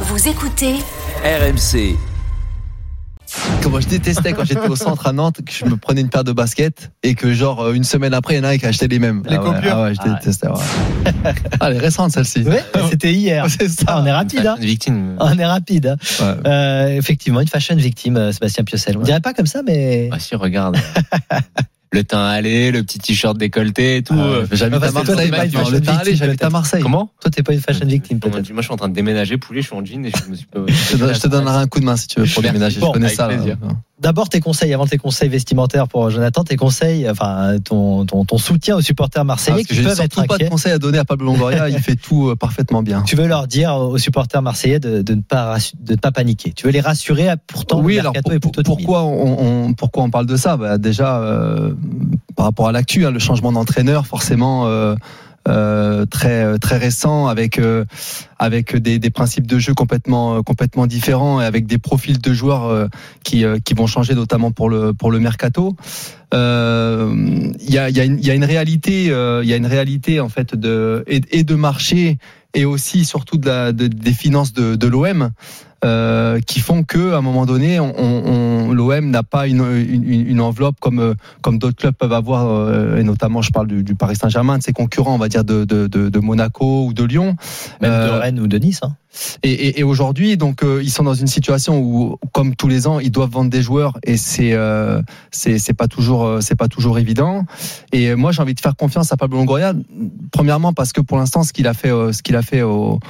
Vous écoutez RMC. Comment je détestais quand j'étais au centre à Nantes que je me prenais une paire de baskets et que genre euh, une semaine après il y en a un qui achetait les mêmes. Les ah ouais, ah ouais, je Ah détestais. ouais. ah, elle est récente celle-ci. Ouais, c'était hier. C'est ça. Ah, on est rapide, hein. Une victime. On est rapide. hein. Ouais. Euh, effectivement, une fashion victime, euh, Sébastien Piocel. On dirait pas comme ça, mais. Ah si, regarde. le teint allé, le petit t-shirt décolleté et tout. Ouais, Euh, J'habite à toi, Marseille t'es pas Le temps allé, victime, j'habite à. Marseille. Comment Toi, t'es pas une fashion victime, Moi, peut-être. je suis en train de déménager, poulet, je suis en jean et je me suis pas. Je te, donnerai un coup de main si tu veux pour déménager. Je connais ça. D'abord, tes conseils, avant tes conseils vestimentaires pour Jonathan, tes conseils, enfin, ton, ton, ton soutien aux supporters Ah, marseillais que qui peuvent être pas de conseils à donner à Pablo Longoria. il fait tout euh, parfaitement bien. Tu veux leur dire aux supporters marseillais de, de ne pas de ne pas paniquer. Tu veux les rassurer. Pourtant, oui, le alors pour- est plutôt pourquoi on, on- pourquoi on parle de ça? Bah, Déjà, euh, par rapport à l'actu, hein, le changement d'entraîneur, forcément. euh, euh, très très récent avec euh, avec des, des principes de jeu complètement euh, complètement différents et avec des profils de joueurs euh, qui euh, qui vont changer notamment pour le pour le mercato. Euh, il y a y a y a une réalité euh, il y a une réalité en fait de et, et de marché et aussi surtout de la de- des finances de de l'OM euh, qui font que à un moment donné, on, on- l'OM n'a pas une, une, une enveloppe comme euh, comme d'autres clubs peuvent avoir, euh, et notamment je parle du, du Paris Saint-Germain, de ses concurrents, on va dire de, de, de, de Monaco ou de Lyon. Même de Rennes ou de Nice. hein. Et, aujourd'hui, donc euh, ils sont dans une situation où, comme tous les ans, ils doivent vendre des joueurs et c'est euh, c'est pas toujours euh, c'est pas toujours évident. Et moi, j'ai envie de faire confiance à Pablo Longoria. Premièrement parce que pour l'instant, ce qu'il a fait euh, ce qu'il a fait au,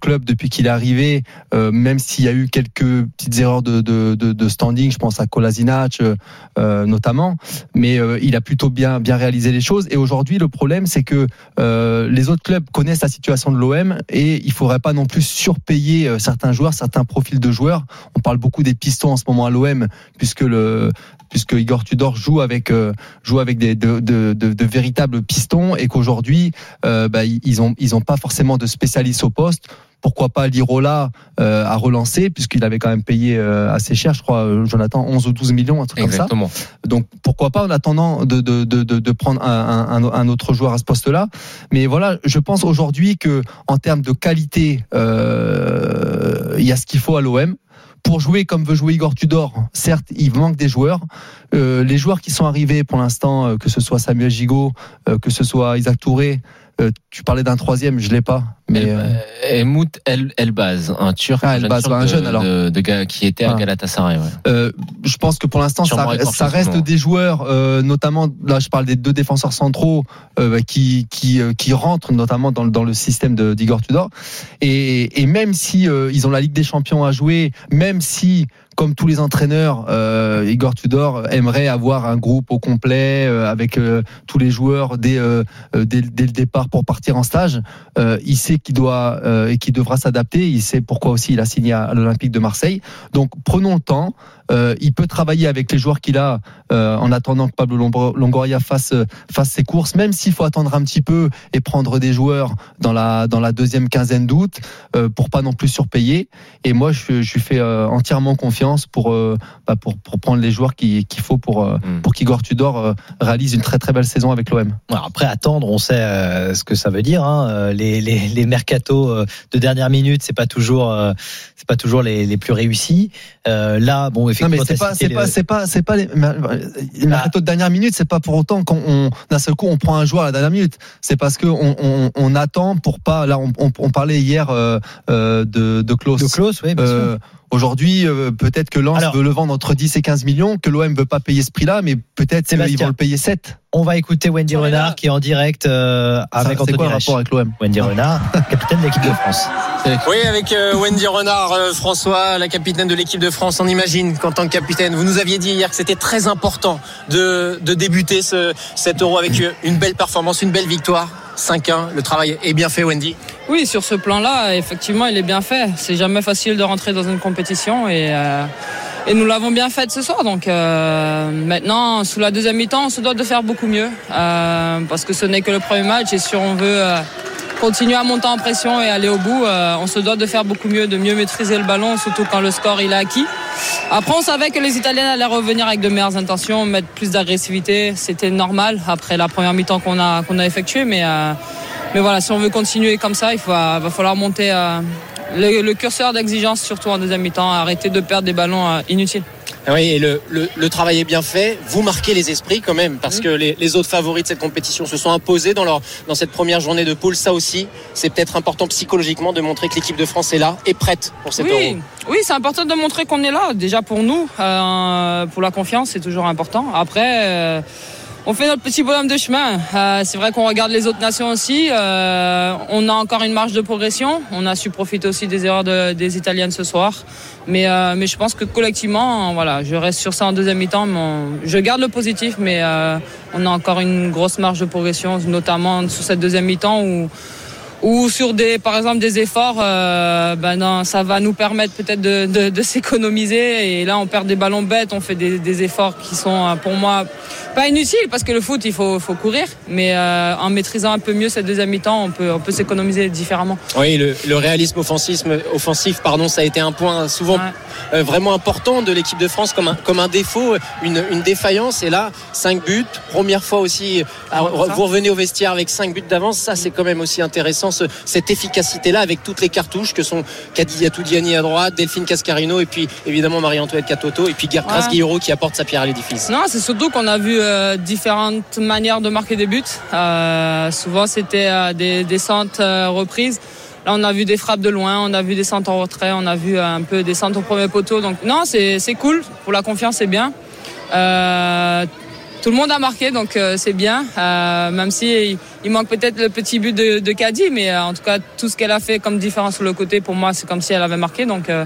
club depuis qu'il est arrivé, même s'il y a eu quelques petites erreurs de, de, standing, je pense à Kolasinac notamment, mais il a plutôt bien bien réalisé les choses. Et aujourd'hui, le problème, c'est que les autres clubs connaissent la situation de l'OM et il faudrait pas non plus surpayer euh, certains joueurs, certains profils de joueurs. On parle beaucoup des pistons en ce moment à l'OM puisque le puisque Igor Tudor joue avec euh, joue avec des de, de, de, véritables pistons et qu'aujourd'hui euh, bah, ils ont ils ont pas forcément de spécialistes au poste. Pourquoi pas Lirola euh, à relancer puisqu'il avait quand même payé euh, assez cher, je crois, euh, Jonathan, 11 ou 12 millions, un truc comme ça. Exactement. Donc pourquoi pas en attendant de, de, de, prendre un, un, un autre joueur à ce poste-là. Mais voilà, je pense aujourd'hui que en termes de qualité, il y a ce qu'il faut à l'OM. Pour jouer comme veut jouer Igor Tudor, certes, il manque des joueurs. Euh, les joueurs qui sont arrivés pour l'instant, euh, que ce soit Samuel Gigot, euh, que ce soit Isaac Touré, tu parlais d'un troisième, je l'ai pas. Mais euh, Helmut El Elbaz, un turc, Ah, Elbaz, un de- jeune, alors. de, qui était à Ah. Galatasaray. Ouais. Euh, je pense que pour l'instant, ça, reste des joueurs, euh, notamment là, je parle des deux défenseurs centraux euh, bah, qui qui euh, qui rentrent notamment dans le dans le système de d'Igor Tudor. Et, et même si euh, ils ont la Ligue des Champions à jouer, même si comme tous les entraîneurs, euh, Igor Tudor aimerait avoir un groupe au complet euh, avec euh, tous les joueurs dès, euh, euh, dès, dès le départ pour partir en stage. Euh, il sait qu'il doit euh, et qu'il devra s'adapter. Il sait pourquoi aussi il a signé à l'Olympique de Marseille. Donc prenons le temps. Euh, il peut travailler avec les joueurs qu'il a euh, en attendant que Pablo Longoria fasse fasse ses courses, même s'il faut attendre un petit peu et prendre des joueurs dans la dans la deuxième quinzaine d'août euh, pour pas non plus surpayer. Et moi, je, je lui fais euh, entièrement confiance pour euh, bah, pour pour prendre les joueurs qui- qu'il faut pour euh, Mm. pour qu'Igor Tudor euh, réalise une très très belle saison avec l'OM. Après, attendre, on sait euh, ce que ça veut dire. hein. Les, les, les mercatos euh, de dernière minute, c'est pas toujours, euh, c'est pas toujours les, les plus réussis. Euh, là, bon, effectivement, c'est pas c'est pas c'est pas c'est pas les, les mercato de dernière minute, c'est pas pour autant qu'on on- d'un seul coup on prend un joueur à la dernière minute. C'est parce que on, on, on attend pour pas là on, parlait hier euh, de de Klaus. de Klaus, oui, bien sûr. Aujourd'hui, euh, peut-être que Lens Alors- veut le vendre entre 10 et 15 millions, que l'OM veut pas payer ce prix-là, mais peut-être qu'ils vont le payer 7. On va écouter Wendy. Renard qui est en direct euh, avec Ça, C'est Anthony quoi rapport avec l'OM Wendy Renard, capitaine de l'équipe de France. Oui, avec euh, Wendy Renard, euh, François, la capitaine de l'équipe de France. On imagine qu'en tant que capitaine, vous nous aviez dit hier que c'était très important de, de débuter ce, cet euro avec une belle performance, une belle victoire. 5-1, le travail est bien fait, Wendy. Oui, sur ce plan-là, effectivement, il est bien fait. C'est jamais facile de rentrer dans une compétition et, euh, nous l'avons bien fait ce soir. Donc euh, maintenant, sous la deuxième mi-temps, on se doit de faire beaucoup mieux euh, parce que ce n'est que le premier match et si on veut continuer à monter en pression et aller au bout, euh, on se doit de faire beaucoup mieux, de mieux maîtriser le ballon, surtout quand le score il est acquis. Après, on savait que les Italiens allaient revenir avec de meilleures intentions, mettre plus d'agressivité. C'était normal après la première mi-temps qu'on a, qu'on a effectuée. Mais, euh, voilà, si on veut continuer comme ça, il faut, va falloir monter, euh, le, curseur d'exigence, surtout en deuxième mi-temps, arrêter de perdre des ballons euh, inutiles. Ah Oui, et le, le, le travail est bien fait. Vous marquez les esprits quand même, parce que les, les autres favoris de cette compétition se sont imposés dans, leur, dans cette première journée de poule. Ça aussi, c'est peut-être important psychologiquement de montrer que l'équipe de France est là et prête pour cet Oui, euro. oui c'est important de montrer qu'on est là. Déjà pour nous, euh, pour la confiance, c'est toujours important. Après, euh, on fait notre petit bonhomme de chemin. Euh, c'est vrai qu'on regarde les autres nations aussi. Euh, on a encore une marge de progression. On a su profiter aussi des erreurs de- des Italiennes ce soir. Mais, euh, mais je pense que collectivement, voilà, je reste sur ça en deuxième mi-temps. je garde le positif, mais on a encore une grosse marge de progression, notamment sur cette deuxième mi-temps où ou sur des, par exemple, des efforts, euh, ben non, ça va nous permettre peut-être de, de, de s'économiser. Et là, on perd des ballons bêtes, on fait des, des efforts qui sont euh, pour moi pas inutiles parce que le foot, il faut, faut courir. Mais euh, en maîtrisant un peu mieux cette deuxième mi-temps, on peut, on peut s'économiser différemment. Oui, le, le réalisme offensif, offensif, pardon, ça a été un point souvent Ouais. Euh, vraiment important de l'équipe de France comme un, comme un défaut, une, une défaillance. Et là, 5 buts, première fois aussi, vous revenez au vestiaire avec 5 buts d'avance. Ça, c'est quand même aussi intéressant, ce- cette efficacité-là avec toutes les cartouches que sont Kadi Diani à droite, Delphine Cascarino et puis évidemment Marie-Antoinette Catoto et puis Gertras Ouais. Qui apporte sa pierre à l'édifice. Non, c'est surtout qu'on a vu euh, différentes manières de marquer des buts. Euh, souvent, c'était euh, des, des centres euh, reprises. Là, on a vu des frappes de loin, on a vu des centres en retrait, on a vu un peu des centres au premier poteau. Donc, non, c'est cool. Pour la confiance, c'est bien. Euh, tout le monde a marqué, donc euh, c'est bien. Euh, même si il, manque peut-être le petit but de, de Caddy, mais euh, en tout cas, tout ce qu'elle a fait comme différence sur le côté, pour moi, c'est comme si elle avait marqué. Donc, euh,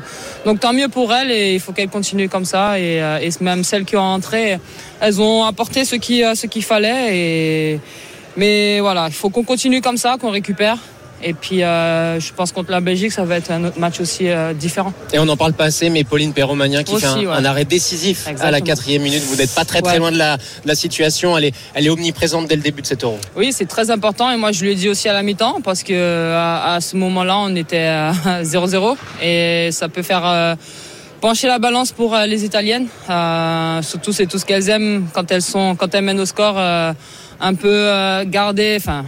tant mieux pour elle et il faut qu'elle continue comme ça. Et, euh, même celles qui ont entré, elles ont apporté ce qui euh, ce qu'il fallait. Mais voilà, il faut qu'on continue comme ça, qu'on récupère. Et puis, euh, je pense contre la Belgique, ça va être un autre match aussi euh, différent. Et on n'en parle pas assez, mais Pauline Perromagnin qui Aussi, fait un, ouais. un arrêt décisif à la quatrième minute. Vous n'êtes pas très très Ouais. loin de la, de la situation. Elle est, elle est omniprésente dès le début de cet euro. Oui, c'est très important et moi je lui ai dit aussi à la mi-temps parce que à, à ce moment-là on était à 0-0 et ça peut faire euh, pencher la balance pour euh, les Italiennes. Euh, surtout c'est tout ce qu'elles aiment quand elles sont quand elles mènent au score, euh, un peu euh, garder, enfin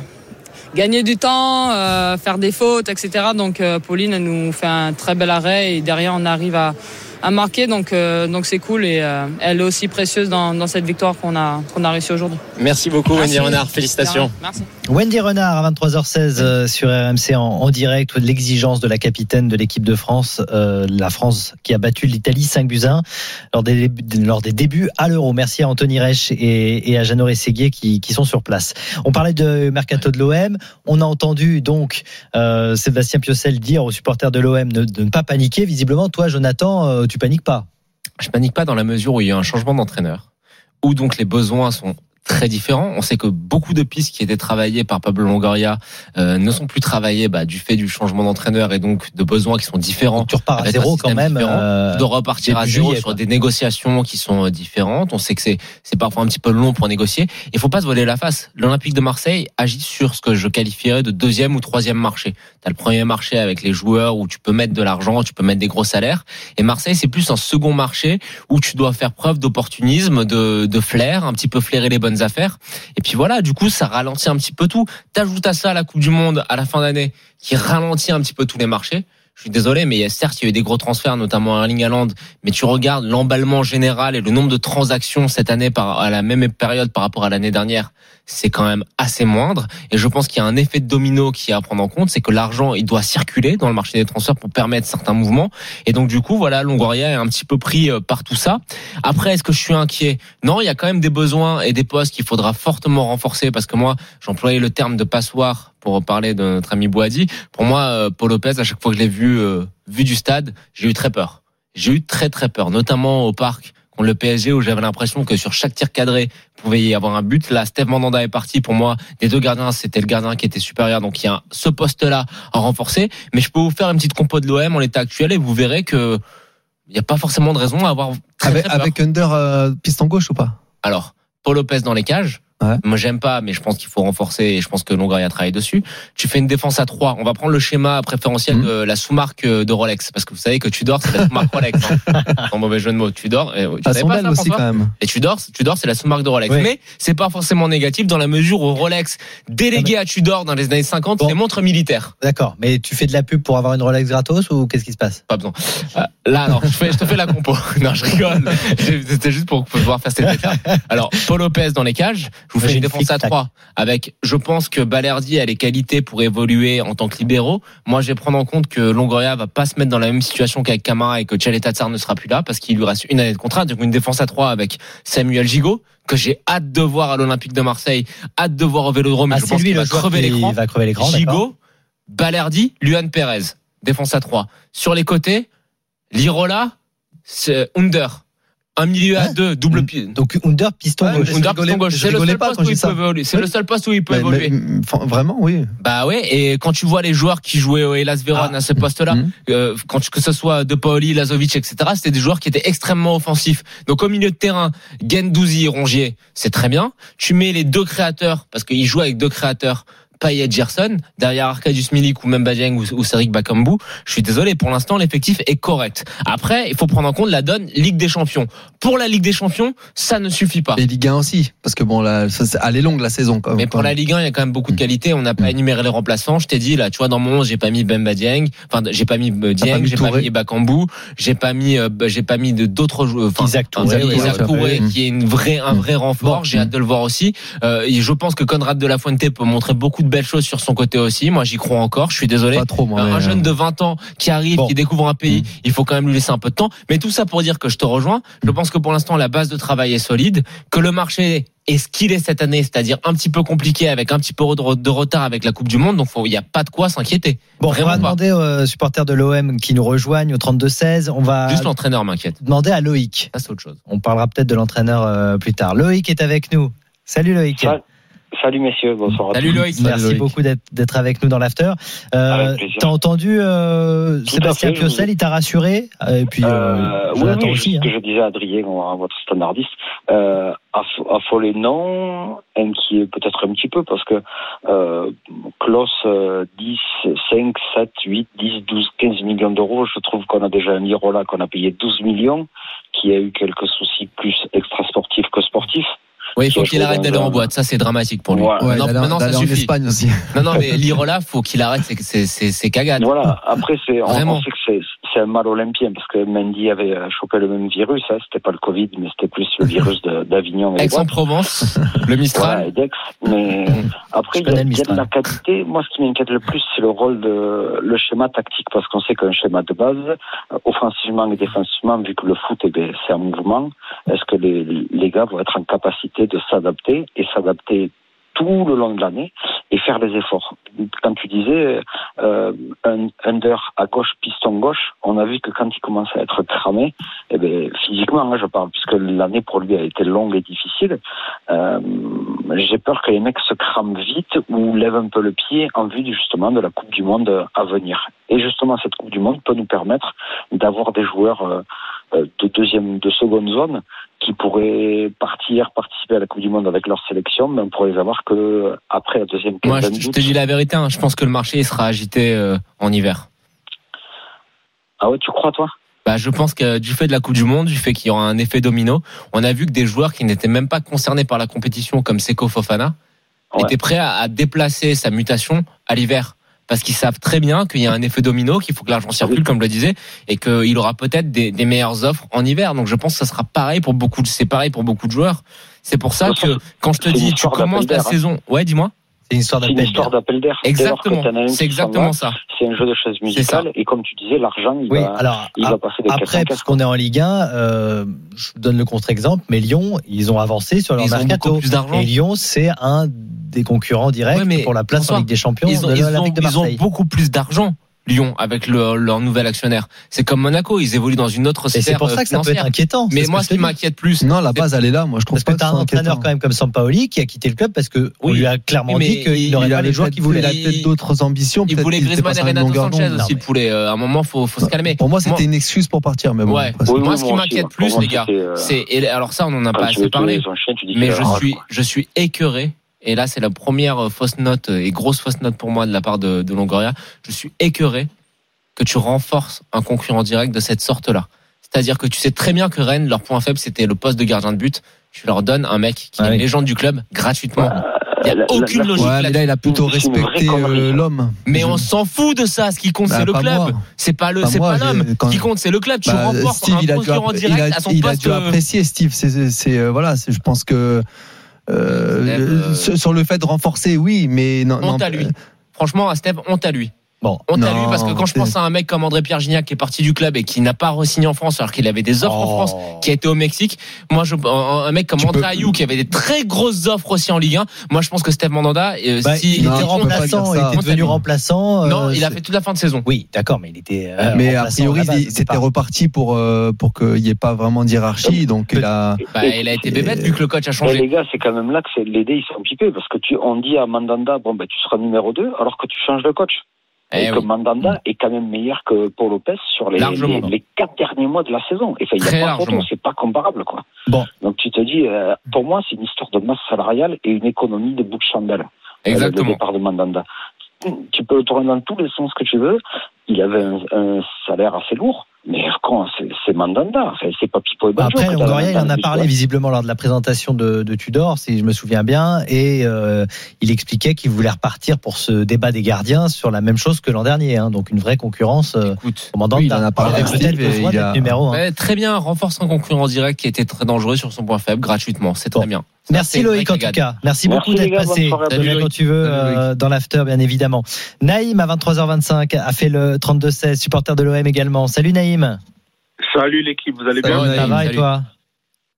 gagner du temps, euh, faire des fautes, etc. Donc euh, Pauline elle nous fait un très bel arrêt et derrière on arrive à à marquer donc euh, donc c'est cool et euh, elle est aussi précieuse dans, dans cette victoire qu'on a qu'on a réussi aujourd'hui. Merci beaucoup, Wendy. Renard. Félicitations. Merci. Wendy Renard à 23h16 euh, sur RMC en, en direct. L'exigence de la capitaine de l'équipe de France, euh, la France qui a battu l'Italie 5 buts à 1 lors des, débuts- lors des débuts à l'Euro. Merci à Anthony Reich et, et à Jeannot Rességuier qui, qui sont sur place. On parlait de mercato de l'OM. On a entendu donc euh, Sébastien Piocel dire aux supporters de l'OM de, de ne pas paniquer. Visiblement, toi, Jonathan, tu paniques pas. Je panique pas dans la mesure où il y a un changement d'entraîneur, où donc les besoins sont très différents. On sait que beaucoup de pistes qui étaient travaillées par Pablo Longoria euh, ne sont plus travaillées bah, du fait du changement d'entraîneur et donc de besoins qui sont différents. Tu repars à zéro quand même. différent, euh, de repartir à zéro juillet, sur des négociations qui sont euh, différentes. On sait que c'est c'est parfois un petit peu long pour négocier. Il faut pas se voiler la face. L'Olympique de Marseille agit sur ce que je qualifierais de deuxième ou troisième marché. Tu as le premier marché avec les joueurs où tu peux mettre de l'argent, tu peux mettre des gros salaires. Et Marseille, c'est plus un second marché où tu dois faire preuve d'opportunisme, de, de flair, un petit peu flairer les bonnes affaires. Et puis voilà, du coup, ça ralentit un petit peu tout. T'ajoutes à ça la Coupe du Monde à la fin d'année qui ralentit un petit peu tous les marchés. Je suis désolé, mais certes, il y a eu des gros transferts, notamment à Erling Haaland, mais tu regardes l'emballement général et le nombre de transactions cette année par, à la même période par rapport à l'année dernière, c'est quand même assez moindre. Et je pense qu'il y a un effet de domino qui est à prendre en compte, c'est que l'argent, il doit circuler dans le marché des transferts pour permettre certains mouvements. Et donc, du coup, voilà, Longoria est un petit peu pris euh, par tout ça. Après, est-ce que je suis inquiet? Non, il y a quand même des besoins et des postes qu'il faudra fortement renforcer parce que moi, j'employais le terme de passoire pour parler de notre ami Boadi. Pour moi, euh, Paul Lopez, à chaque fois que je l'ai vu, euh, vu du stade, j'ai eu très peur. J'ai eu très très peur, notamment au parc contre le PSG où j'avais l'impression que sur chaque tir cadré, pouvait y avoir un but. Là, Steve Mandanda est parti. Pour moi, des deux gardiens, c'était le gardien qui était supérieur. Donc il y a ce poste-là à renforcer. Mais je peux vous faire une petite compo de l'OM en l'état actuel et vous verrez que il n'y a pas forcément de raison à avoir très, Avec, très peur. avec Under euh, piston gauche ou pas? Alors, Paul Lopez dans les cages, Ouais. Moi, j'aime pas, mais je pense qu'il faut renforcer et je pense que Longoria travaille dessus. Tu fais une défense à 3. On va prendre le schéma préférentiel Mhm. de la sous-marque euh, de Rolex. Parce que vous savez que Tudor, c'est la sous-marque Rolex. Hein. Sans mauvais jeu de mots. Tudor, tu Elles savais pas ça, aussi quand même. et Tudor, Tudor, c'est la sous-marque de Rolex. Oui. Mais c'est pas forcément négatif dans la mesure où Rolex, délégué à Tudor dans les années 50, Bon. c'est montre militaire. D'accord. Mais tu fais de la pub pour avoir une Rolex gratos ou qu'est-ce qui se passe? Pas besoin. Euh, Là, alors, je, fais- je te fais la compo. Non, je rigole. C'était juste pour pouvoir faire cette détails. Alors, Paul Lopez dans les cages. Je vous fais une défense à flic-tac. 3 avec, je pense que Balerdi a les qualités pour évoluer en tant que libéraux. Moi, je vais prendre en compte que Longoria va pas se mettre dans la même situation qu'avec Camara et que Tchaleta Tsar ne sera plus là parce qu'il lui reste une année de contrat. Donc, une défense à 3 avec Samuel Gigot que j'ai hâte de voir à l'Olympique de Marseille, hâte de voir au Vélodrome. Ah, je pense qu'il va crever l'écran. Gigot, Balerdi, Luan Perez. Défense à 3. Sur les côtés, Lirola, c'est Under. Un milieu à Hein deux, double pied. Donc Under piston Ouais, gauche. Under, piston gauche. C'est le seul poste où il peut évoluer. C'est le seul poste où il peut évoluer. vraiment, oui. Bah ouais, et quand tu vois les joueurs qui jouaient au Hellas Vérone Ah. à ce poste-là, Mhm. euh, quand que ce soit De Paoli, Lazovic, etc., c'était des joueurs qui étaient extrêmement offensifs. Donc au milieu de terrain, Gendouzi, Rongier, c'est très bien. Tu mets les deux créateurs, parce qu'ils jouent avec deux créateurs, Payet, Gerson, derrière Arkadiusz Milik ou même Badiang ou, ou Cédric Bakambu. Je suis désolé, pour l'instant, l'effectif est correct. Après, il faut prendre en compte la donne Ligue des Champions. Pour la Ligue des Champions, ça ne suffit pas. Et Ligue 1 aussi. Parce que bon, là, ça, c'est- elle est longue la saison. Quand même. Mais pour la Ligue 1, il y a quand même beaucoup de qualité. On n'a pas énuméré les remplaçants. Je t'ai dit, là, tu vois, dans mon 11, j'ai pas mis Bemba Dieng. Enfin, j'ai pas mis euh, Dieng, j'ai pas mis Bakambu. J'ai pas mis, euh, j'ai pas mis de- d'autres joueurs. Enfin, Isaac Touré, Isaac ouais, Isaac Touré, Touré. qui est une vraie, un vrai renfort. Bon. J'ai hâte de le voir aussi. Euh, et je pense que Conrad de la Fuente peut montrer beaucoup de belles choses sur son côté aussi. Moi, j'y crois encore. Je suis désolé. Pas trop, moi. Un mais, jeune euh, de 20 ans qui arrive, Bon. qui découvre un pays, Mm. il faut quand même lui laisser un peu de temps. Mais tout ça pour dire que je te rejoins. Je pense que pour l'instant, la base de travail est solide, que le marché est ce qu'il est cette année, c'est-à-dire un petit peu compliqué avec un petit peu de retard avec la Coupe du Monde. Donc, il n'y a pas de quoi s'inquiéter. Bon, on va pas. demander aux supporters de l'OM qui nous rejoignent au 32-16. On va Juste l'entraîneur m'inquiète. demander à Loïc. Ça, c'est autre chose. On parlera peut-être de l'entraîneur euh, plus tard. Loïc est avec nous. Salut Loïc. Salut messieurs, bonsoir à Salut. Loïc. Merci Loïc. beaucoup d'être d'être avec nous dans l'after. Euh. T'as entendu euh, Sébastien Piocel, vous- il t'a rassuré Et puis euh, Euh, oui, oui, aussi. ce hein. que je disais à Adrien, votre standardiste, euh, aff- affolé non, inquiet peut-être un petit peu parce que euh, Klaus, euh, 10, 5, 7, 8, 10, 12, 15 millions d'euros, je trouve qu'on a déjà un Lirola qu'on a payé 12 millions, qui a eu quelques soucis plus extrasportifs que sportifs. Oui, il faut qu'il arrête d'aller en boîte. Ça, c'est dramatique pour lui. Voilà. Ouais, maintenant, d'aller- maintenant, ça d'aller en suffit. Espagne aussi. Non, non, mais Lirola, faut qu'il arrête ses, cagades. Voilà. Après, c'est, on, sait que c'est, c'est un mal olympien parce que Mendy avait euh, chopé le même virus. Hein. C'était pas le Covid, mais c'était plus le virus d'Avignon. Aix-en-Provence, le Voilà, Mistral. et d'Aix. Mais après, il y, a, connais le il y a de la qualité. Moi, ce qui m'inquiète le plus, c'est le rôle de le schéma tactique, parce qu'on sait qu'un schéma de base, euh, offensivement et défensivement, vu que le foot, eh bien, c'est un mouvement, est-ce que les, les gars vont être en capacité de s'adapter et s'adapter tout le long de l'année et faire des efforts. Quand tu disais euh, un under à gauche, piston gauche, on a vu que quand il commence à être cramé, eh bien, physiquement, hein, je parle, puisque l'année pour lui a été longue et difficile, euh, j'ai peur que les mecs se crament vite ou lèvent un peu le pied en vue justement de la Coupe du Monde à venir. Et justement, cette Coupe du Monde peut nous permettre d'avoir des joueurs euh, de deuxième, de seconde zone qui pourraient partir, participer à la Coupe du Monde avec leur sélection, mais on pourrait les avoir que après la deuxième Moi, je, quinzaine je d'août. te dis la vérité. hein, je pense que le marché sera agité euh, en hiver. Ah ouais, tu crois toi? Bah, je pense que du fait de la Coupe du Monde, du fait qu'il y aura un effet domino, on a vu que des joueurs qui n'étaient même pas concernés par la compétition, comme Seko Fofana, Ouais. étaient prêts à, à déplacer sa mutation à l'hiver. Parce qu'ils savent très bien qu'il y a un effet domino, qu'il faut que l'argent circule, comme je le disais, et qu'il aura peut-être des, des meilleures offres en hiver. Donc je pense que ça sera pareil pour beaucoup de, c'est pareil pour beaucoup de joueurs. C'est pour ça que quand je te dis, tu commences la saison, ouais, dis-moi. C'est une histoire d'appel. d'air. Exactement. C'est exactement ça. C'est un jeu de chaises musicales. Et comme tu disais, l'argent, il, Oui, va, alors il a- va passer des après, puisqu'on est en Ligue 1, euh, je donne le contre-exemple, mais Lyon, ils ont avancé sur leur Ils ont mercato. beaucoup plus d'argent. Et Lyon, c'est un des concurrents directs Ouais, mais pour la place en Ligue des Champions Ils ont, de ils ont- ils ont beaucoup plus d'argent. Lyon avec le- leur nouvel actionnaire. C'est comme Monaco, ils évoluent dans une autre Et sphère c'est pour ça que ça peut être inquiétant. Mais moi, que ce qui m'inquiète plus, Non, la base, elle est là. Moi, je trouve Parce pas que tu as c'est un entraîneur quand même comme Sampaoli qui a quitté le club parce que on Oui. lui a clairement Oui, dit qu'il il- n'aurait il pas les joueurs peut-être- qu'il voulait. Il a peut-être d'autres ambitions. il voulait Griezmann et Renato Sanchez aussi, le poulet. Euh, À un moment, faut, faut se calmer. Pour moi, c'était une excuse pour partir, mais bon. Moi, ce qui m'inquiète plus, les gars, euh, c'est et alors ça, on en a pas assez parlé. Mais je suis, quoi. je suis écœuré. Et là, c'est la première euh, fausse note euh, et grosse fausse note pour moi de la part de, de Longoria. Je suis écœuré que tu renforces un concurrent direct de cette sorte-là. C'est-à-dire que tu sais très bien que Rennes, leur point faible, c'était le poste de gardien de but. Tu leur donnes un mec qui Ah est oui. une légende du club gratuitement. Il n'y a la- aucune la- logique Ouais, là, il a plutôt respecté euh, l'homme. Mais on s'en fout de ça. Ce qui compte, Bah, c'est le club. C'est pas le, c'est pas l'homme. Ce qui compte, c'est le club. Tu Bah, renforces Steve, un il a dû, direct il a, à son il a poste. dû apprécier Steve. C'est, voilà, je pense que euh, euh, sur le fait de renforcer, oui, mais non. non, Honte à lui. Franchement, à Steve, honte à lui. Bon, à Non, lui parce que quand je pense à un mec comme André Pierre Gignac qui est parti du club et qui n'a pas re-signé en France alors qu'il avait des offres en Oh. France, qui a été au Mexique, moi je, un, mec comme Tu André peux- Ayou qui avait des très grosses offres aussi en Ligue 1, moi je pense que Steve Mandanda, euh, Bah, si il Non, était on remplaçant, il était devenu remplaçant. non, euh, il a fait toute la fin de saison. Oui, d'accord, mais il était. euh, mais a priori, c'était reparti pour euh, pour qu'il n'y ait pas vraiment d'hierarchie. Donc il a. Bah, il a été bébête vu que le coach a Mais changé. les gars, c'est quand même là que c'est l'aider, ils sont pipés parce que tu, on dit à Mandanda, bon, ben, tu seras numéro 2 alors que tu changes de coach. Eh et que oui. Mandanda est quand même meilleur que Paul Lopez sur les, les, les quatre derniers mois de la saison. Et il n'y a pas c'est pas comparable, quoi. Bon. Donc tu te dis, euh, pour moi, c'est une histoire de masse salariale et une économie de bout de chandelle. Euh, Le Exactement. départ de Mandanda. Tu peux le tourner dans tous les sens que tu veux. Il avait un, un salaire assez lourd, mais quand c'est Mandanda, enfin, c'est pas Pipo et Banjo Après, Longoria, il en a parlé visiblement lors de la présentation de, de Tudor, si je me souviens bien, et euh, il expliquait qu'il voulait repartir pour ce débat des gardiens sur la même chose que l'an dernier, hein, donc une vraie concurrence. euh, Écoute. commandant Oui, il en a parlé peut-être a- d'être numéro un. Ouais, très bien, renforce un concurrent direct qui était très dangereux sur son point faible gratuitement. C'est Bon. très bien. Merci Loïc en tout cas. Merci, Merci, beaucoup d'être passé. reviens quand tu veux euh, dans l'after bien évidemment. Naïm à 23h25 a fait le 32-16, supporter de l'OM également. Salut Naïm. Salut l'équipe, vous allez bien Ça Naïm, va et salut. toi?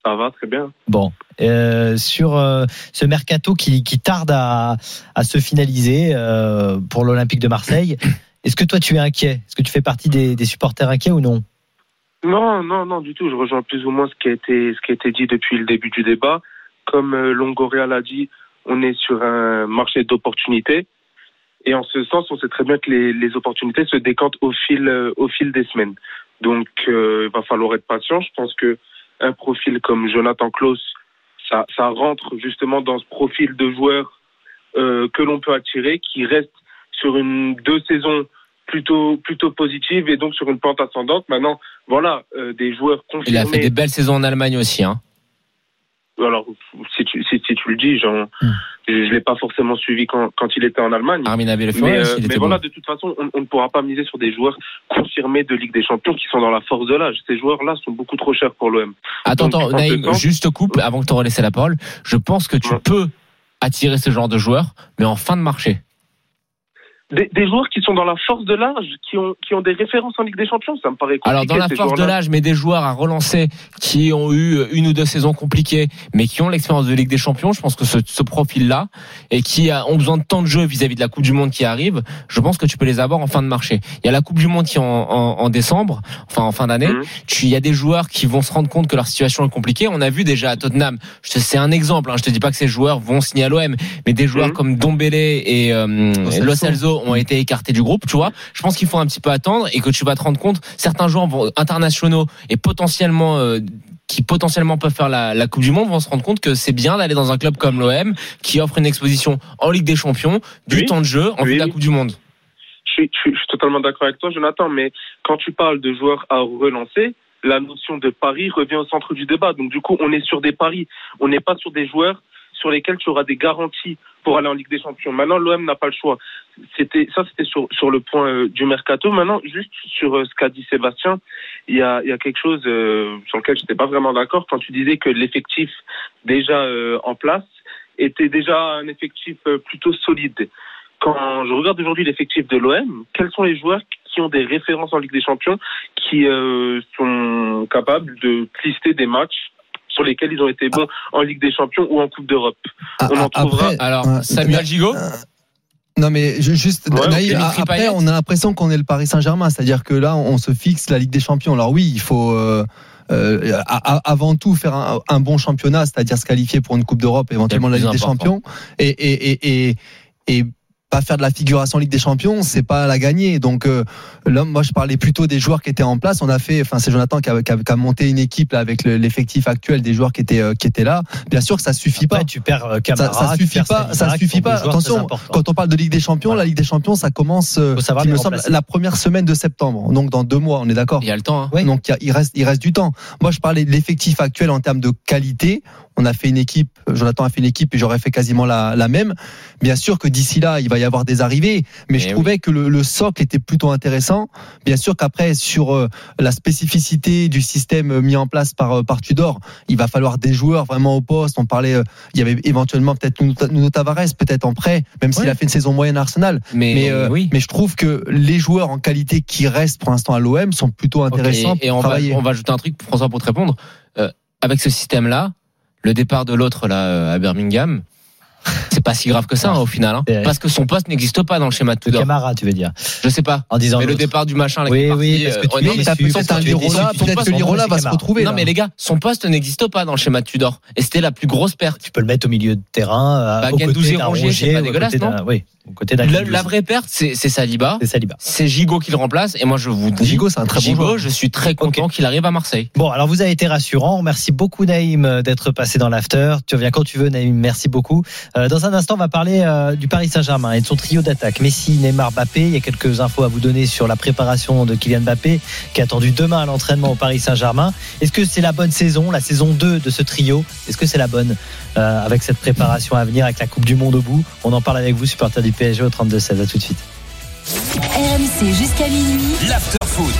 Ça va très bien. Bon, euh, sur euh, ce mercato qui, qui tarde à, à se finaliser euh, pour l'Olympique de Marseille, est-ce que toi tu es inquiet? Est-ce que tu fais partie des, des supporters inquiets ou non? Non, non, non, du tout. Je rejoins plus ou moins ce qui a été, ce qui a été dit depuis le début du débat. Comme euh, Longoria l'a dit, on est sur un marché d'opportunités. Et en ce sens, on sait très bien que les, les opportunités se décantent au fil, euh, au fil des semaines. Donc, euh, il va falloir être patient. Je pense que un profil comme Jonathan Klaus, ça, ça rentre justement dans ce profil de joueur euh, que l'on peut attirer, qui reste sur une deux saisons plutôt plutôt positives et donc sur une pente ascendante. Maintenant, voilà, euh, des joueurs Il a confirmés. fait des belles saisons en Allemagne aussi. Hein. Alors, si tu, si, si tu le dis, Hmm. je ne l'ai pas forcément suivi quand, quand il était en Allemagne. Armin Mais, euh, mais voilà, bon. de toute façon, on, on ne pourra pas miser sur des joueurs confirmés de Ligue des Champions qui sont dans la force de l'âge. Ces joueurs-là sont beaucoup trop chers pour l'OM. Attends, Donc, attends, Naïm, juste coupe avant que tu laissé la parole. Je pense que tu Ouais. peux attirer ce genre de joueurs, mais en fin de marché. Des, des joueurs qui sont dans la force de l'âge, qui ont, qui ont des références en Ligue des Champions, ça me paraît compliqué. Alors dans la force de l'âge, mais des joueurs à relancer qui ont eu une ou deux saisons compliquées, mais qui ont l'expérience de Ligue des Champions, je pense que ce, ce profil-là et qui a- ont besoin de temps de jeu vis-à-vis de la Coupe du Monde qui arrive, je pense que tu peux les avoir en fin de marché. Il y a la Coupe du Monde qui est en, en, en décembre, enfin en fin d'année. Mhm. Tu- Il y a des joueurs qui vont se rendre compte que leur situation est compliquée. On a vu déjà à Tottenham. je te- C'est un exemple. Hein, je te dis pas que ces joueurs vont signer à l'OM, mais des joueurs Mhm. comme Dombele et euh, Celso. Lo Celso ont été écartés du groupe. Tu vois, je pense qu'il faut un petit peu attendre et que tu vas te rendre compte. Certains joueurs internationaux et potentiellement euh, qui potentiellement peuvent faire la, la Coupe du Monde vont se rendre compte que c'est bien d'aller dans un club comme l'OM qui offre une exposition en Ligue des Champions, du Oui. temps de jeu en vue Oui. de la Coupe du Monde. Je suis, je suis- je suis totalement d'accord avec toi, Jonathan, mais quand tu parles de joueurs à relancer, la notion de pari revient au centre du débat. Donc, du coup, on est sur des paris. On n'est pas sur des joueurs sur lesquels tu auras des garanties pour aller en Ligue des Champions. Maintenant, l'OM n'a pas le choix. C'était ça, c'était sur sur le point euh, du mercato. Maintenant, juste sur euh, ce qu'a dit Sébastien, il y a y a quelque chose euh, sur lequel je n'étais pas vraiment d'accord quand tu disais que l'effectif déjà euh, en place était déjà un effectif euh, plutôt solide. Quand je regarde aujourd'hui l'effectif de l'OM, quels sont les joueurs qui ont des références en Ligue des Champions, qui sont capables de lister des matchs sur lesquels ils ont été bons en Ligue des Champions ou en Coupe d'Europe Ah, On en ah, trouvera- après, Alors euh, Samuel Gigot. Non mais juste Ouais, après Payet. on a l'impression qu'on est le Paris Saint-Germain, c'est-à-dire que là on se fixe la Ligue des Champions. Alors oui, il faut euh, euh, avant tout faire un, un bon championnat, c'est-à-dire se qualifier pour une Coupe d'Europe, éventuellement la Ligue des important. Champions, et et et, et, et pas faire de la figuration en Ligue des Champions, c'est pas la gagner. Donc euh, là, moi, je parlais plutôt des joueurs qui étaient en place. On a fait, enfin, c'est Jonathan qui a, qui a- qui a monté une équipe là, avec le- l'effectif actuel des joueurs qui étaient euh, qui étaient là. Bien sûr que ça suffit pas. Tu perds euh, Ça, ça tu suffit perds pas, ça suffit pas. Attention, quand on parle de Ligue des Champions, Voilà. la Ligue des Champions, ça commence, euh, il me semble, la première semaine de septembre. Donc dans deux mois, on est d'accord. Il y a le temps. hein. Oui. Donc il y a- il reste, il reste du temps. Moi, je parlais de l'effectif actuel en termes de qualité. On a fait une équipe, Jonathan a fait une équipe et j'aurais fait quasiment la, la même. Bien sûr que d'ici là, il va y avoir des arrivées, mais je Eh trouvais que le, le socle était plutôt intéressant. Bien sûr qu'après, sur euh, la spécificité du système euh, mis en place par, euh, par Tudor, il va falloir des joueurs vraiment au poste. On parlait, euh, il y avait éventuellement peut-être Nuno Tavares, peut-être en prêt, même s'il a fait une saison moyenne à Arsenal. Mais, Mais, oui. mais je trouve que les joueurs en qualité qui restent pour l'instant à l'OM sont plutôt intéressants Et, on, va, travailler. on va ajouter un truc, François, pour te répondre. Avec ce système-là, le départ de l'autre là euh, à Birmingham, c'est pas si grave que ça hein, au final, hein. Parce que son poste n'existe pas dans le schéma de Tudor. Camara, tu veux dire. Je sais pas. En disant Mais le départ du machin, là, Oui, oui, parce que euh, tu on es est- Mais Lirola, va se retrouver. Non là. mais les gars, son poste n'existe pas dans le schéma de Tudor. Et c'était la plus grosse perte. Tu peux le mettre au milieu de terrain, euh, Bah, Gendouzi, d'un Rongier, c'est pas dégueulasse, d'un- Oui, côté La, vraie perte, c'est Saliba. C'est Saliba. C'est Gigot qui le remplace. Et moi, je vous dis, Gigot, c'est un très bon joueur. je suis très content qu'il arrive à Marseille. Bon, alors vous avez été rassurant. Merci beaucoup Naïm d'être passé dans l'after. Tu reviens quand tu veux Naïm. Merci beaucoup. Euh, dans un instant, on va parler euh, du Paris Saint-Germain et de son trio d'attaque. Messi, Neymar, Mbappé. Il y a quelques infos à vous donner sur la préparation de Kylian Mbappé qui est attendu demain à l'entraînement au Paris Saint-Germain. Est-ce que c'est la bonne saison, la saison 2 de ce trio? Est-ce que c'est la bonne euh, avec cette préparation à venir avec la Coupe du Monde au bout? On en parle avec vous, supporter du PSG au 32-16. À tout de suite. RMC jusqu'à minuit. L'after foot.